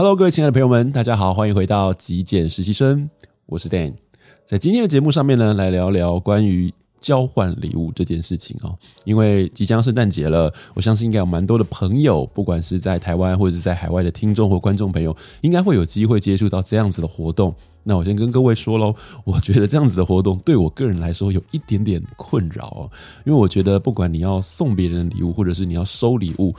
Hello，各位亲爱的朋友们，大家好，欢迎回到极简实习生，我是 Dan。在今天的节目上面呢，来聊聊关于交换礼物这件事情哦。因为即将圣诞节了，我相信应该有蛮多的朋友，不管是在台湾或者是在海外的听众或观众朋友，应该会有机会接触到这样子的活动。那我先跟各位说喽，我觉得这样子的活动对我个人来说有一点点困扰哦，因为我觉得不管你要送别人的礼物，或者是你要收礼物，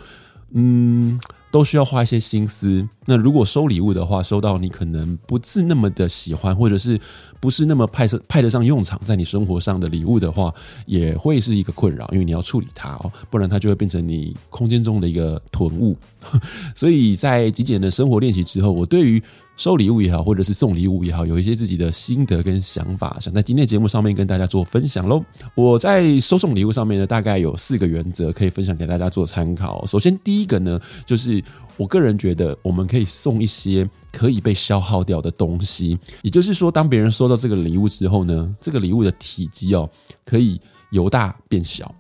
嗯。都需要花一些心思。那如果收礼物的话，收到你可能不是那么的喜欢，或者是不是那么派上派得上用场，在你生活上的礼物的话，也会是一个困扰，因为你要处理它哦，不然它就会变成你空间中的一个囤物。所以在极简的生活练习之后，我对于收礼物也好，或者是送礼物也好，有一些自己的心得跟想法，想在今天的节目上面跟大家做分享喽。我在收送礼物上面呢，大概有四个原则可以分享给大家做参考。首先，第一个呢，就是我个人觉得我们可以送一些可以被消耗掉的东西，也就是说，当别人收到这个礼物之后呢，这个礼物的体积哦，可以由大变小，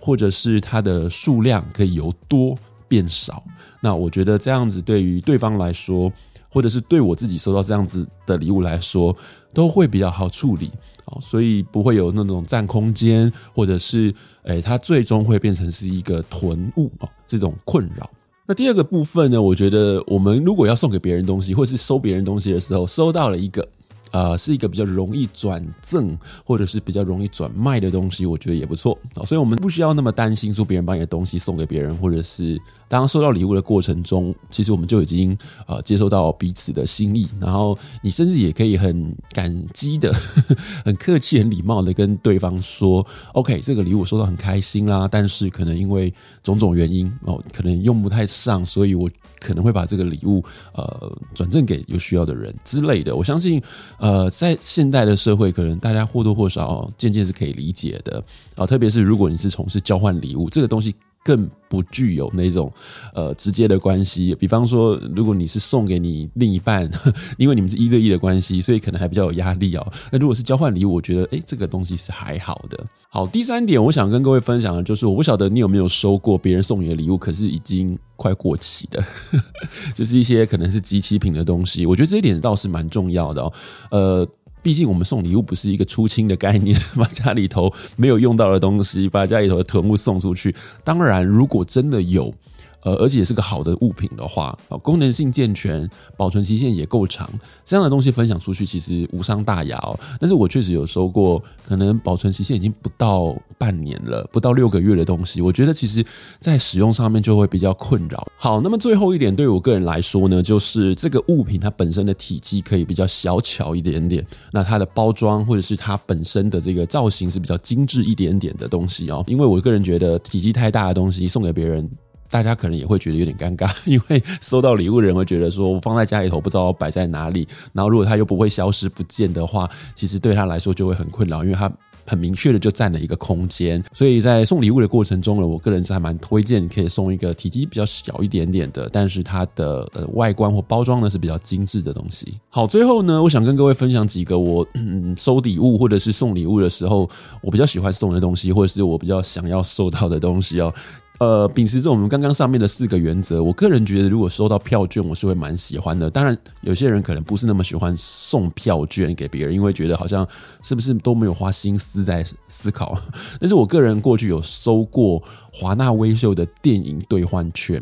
或者是它的数量可以由多变少。那我觉得这样子对于对方来说。或者是对我自己收到这样子的礼物来说，都会比较好处理啊，所以不会有那种占空间，或者是诶，它最终会变成是一个囤物啊这种困扰。那第二个部分呢，我觉得我们如果要送给别人东西，或是收别人东西的时候，收到了一个。呃，是一个比较容易转赠或者是比较容易转卖的东西，我觉得也不错啊。所以，我们不需要那么担心说别人把你的东西送给别人，或者是当收到礼物的过程中，其实我们就已经呃接收到彼此的心意。然后，你甚至也可以很感激的、很客气、很礼貌的跟对方说：“OK，这个礼物收到很开心啦，但是可能因为种种原因哦，可能用不太上，所以我。”可能会把这个礼物呃转赠给有需要的人之类的。我相信呃在现代的社会，可能大家或多或少渐渐是可以理解的啊。特别是如果你是从事交换礼物这个东西。更不具有那种呃直接的关系，比方说，如果你是送给你另一半，因为你们是一对一的关系，所以可能还比较有压力哦。那如果是交换礼物，我觉得诶，这个东西是还好的。好，第三点，我想跟各位分享的就是，我不晓得你有没有收过别人送你的礼物，可是已经快过期的，就是一些可能是极期品的东西。我觉得这一点倒是蛮重要的哦，呃。毕竟我们送礼物不是一个出清的概念，把家里头没有用到的东西，把家里头的囤物送出去。当然，如果真的有。呃，而且也是个好的物品的话，啊功能性健全，保存期限也够长，这样的东西分享出去其实无伤大雅哦。但是我确实有收过，可能保存期限已经不到半年了，不到六个月的东西，我觉得其实在使用上面就会比较困扰。好，那么最后一点，对我个人来说呢，就是这个物品它本身的体积可以比较小巧一点点，那它的包装或者是它本身的这个造型是比较精致一点点的东西哦。因为我个人觉得体积太大的东西送给别人。大家可能也会觉得有点尴尬，因为收到礼物的人会觉得说，我放在家里头不知道摆在哪里，然后如果他又不会消失不见的话，其实对他来说就会很困扰，因为他很明确的就占了一个空间。所以在送礼物的过程中呢，我个人是还蛮推荐可以送一个体积比较小一点点的，但是它的呃外观或包装呢是比较精致的东西。好，最后呢，我想跟各位分享几个我嗯收礼物或者是送礼物的时候，我比较喜欢送的东西，或者是我比较想要收到的东西哦。呃，秉持着我们刚刚上面的四个原则，我个人觉得，如果收到票券，我是会蛮喜欢的。当然，有些人可能不是那么喜欢送票券给别人，因为觉得好像是不是都没有花心思在思考。但是我个人过去有收过华纳威秀的电影兑换券。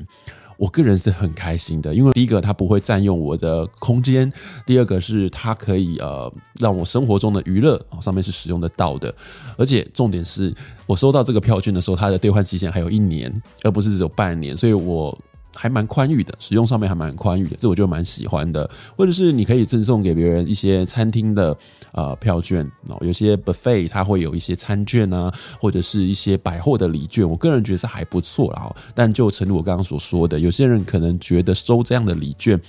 我个人是很开心的，因为第一个它不会占用我的空间，第二个是它可以呃让我生活中的娱乐上面是使用得到的，而且重点是我收到这个票券的时候，它的兑换期限还有一年，而不是只有半年，所以我。还蛮宽裕的，使用上面还蛮宽裕的，这我就蛮喜欢的。或者是你可以赠送给别人一些餐厅的呃票券哦，有些 buffet 它会有一些餐券啊，或者是一些百货的礼券，我个人觉得是还不错啦。但就诚如我刚刚所说的，有些人可能觉得收这样的礼券，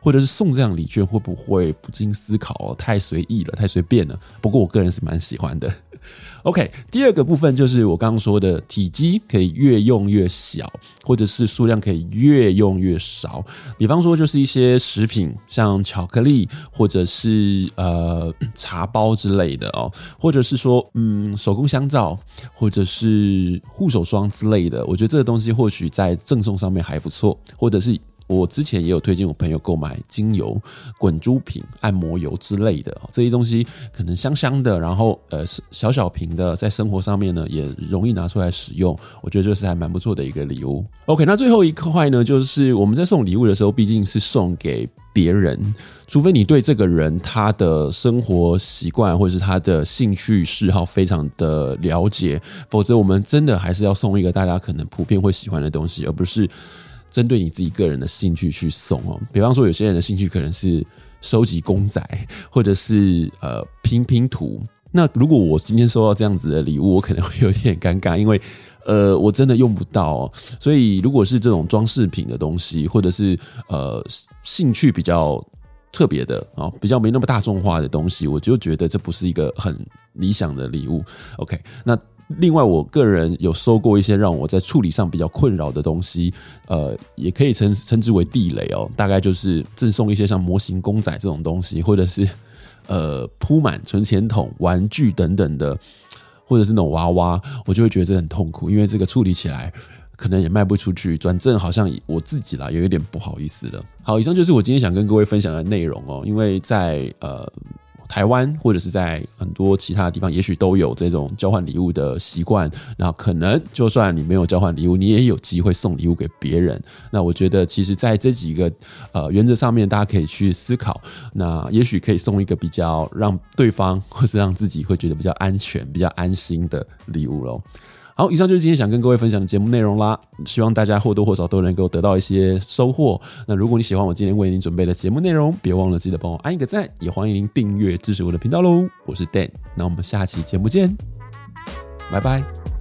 或者是送这样礼券，会不会不经思考，太随意了，太随便了？不过我个人是蛮喜欢的。OK，第二个部分就是我刚刚说的体积可以越用越小，或者是数量可以越用越少。比方说，就是一些食品，像巧克力，或者是呃茶包之类的哦，或者是说嗯手工香皂，或者是护手霜之类的。我觉得这个东西或许在赠送上面还不错，或者是。我之前也有推荐我朋友购买精油、滚珠瓶、按摩油之类的这些东西，可能香香的，然后呃小小瓶的，在生活上面呢也容易拿出来使用。我觉得这是还蛮不错的一个礼物。OK，那最后一块呢，就是我们在送礼物的时候，毕竟是送给别人，除非你对这个人他的生活习惯或者是他的兴趣嗜好非常的了解，否则我们真的还是要送一个大家可能普遍会喜欢的东西，而不是。针对你自己个人的兴趣去送哦，比方说有些人的兴趣可能是收集公仔，或者是呃拼拼图。那如果我今天收到这样子的礼物，我可能会有点尴尬，因为 呃我真的用不到哦。所以如果是这种装饰品的东西，或者是呃兴趣比较特别的啊，比较没那么大众化的东西，我就觉得这不是一个很理想的礼物。OK，那。另外，我个人有收过一些让我在处理上比较困扰的东西，呃，也可以称称之为地雷哦。大概就是赠送一些像模型公仔这种东西，或者是呃铺满存钱筒、玩具等等的，或者是那种娃娃，我就会觉得这很痛苦，因为这个处理起来可能也卖不出去，转正好像我自己啦，有一点不好意思了。好，以上就是我今天想跟各位分享的内容哦，因为在呃。台湾或者是在很多其他地方，也许都有这种交换礼物的习惯。那可能就算你没有交换礼物，你也有机会送礼物给别人。那我觉得，其实在这几个呃原则上面，大家可以去思考。那也许可以送一个比较让对方或是让自己会觉得比较安全、比较安心的礼物喽。好，以上就是今天想跟各位分享的节目内容啦。希望大家或多或少都能够得到一些收获。那如果你喜欢我今天为您准备的节目内容，别忘了记得帮我按一个赞，也欢迎您订阅支持我的频道喽。我是 Dan，那我们下期节目见，拜拜。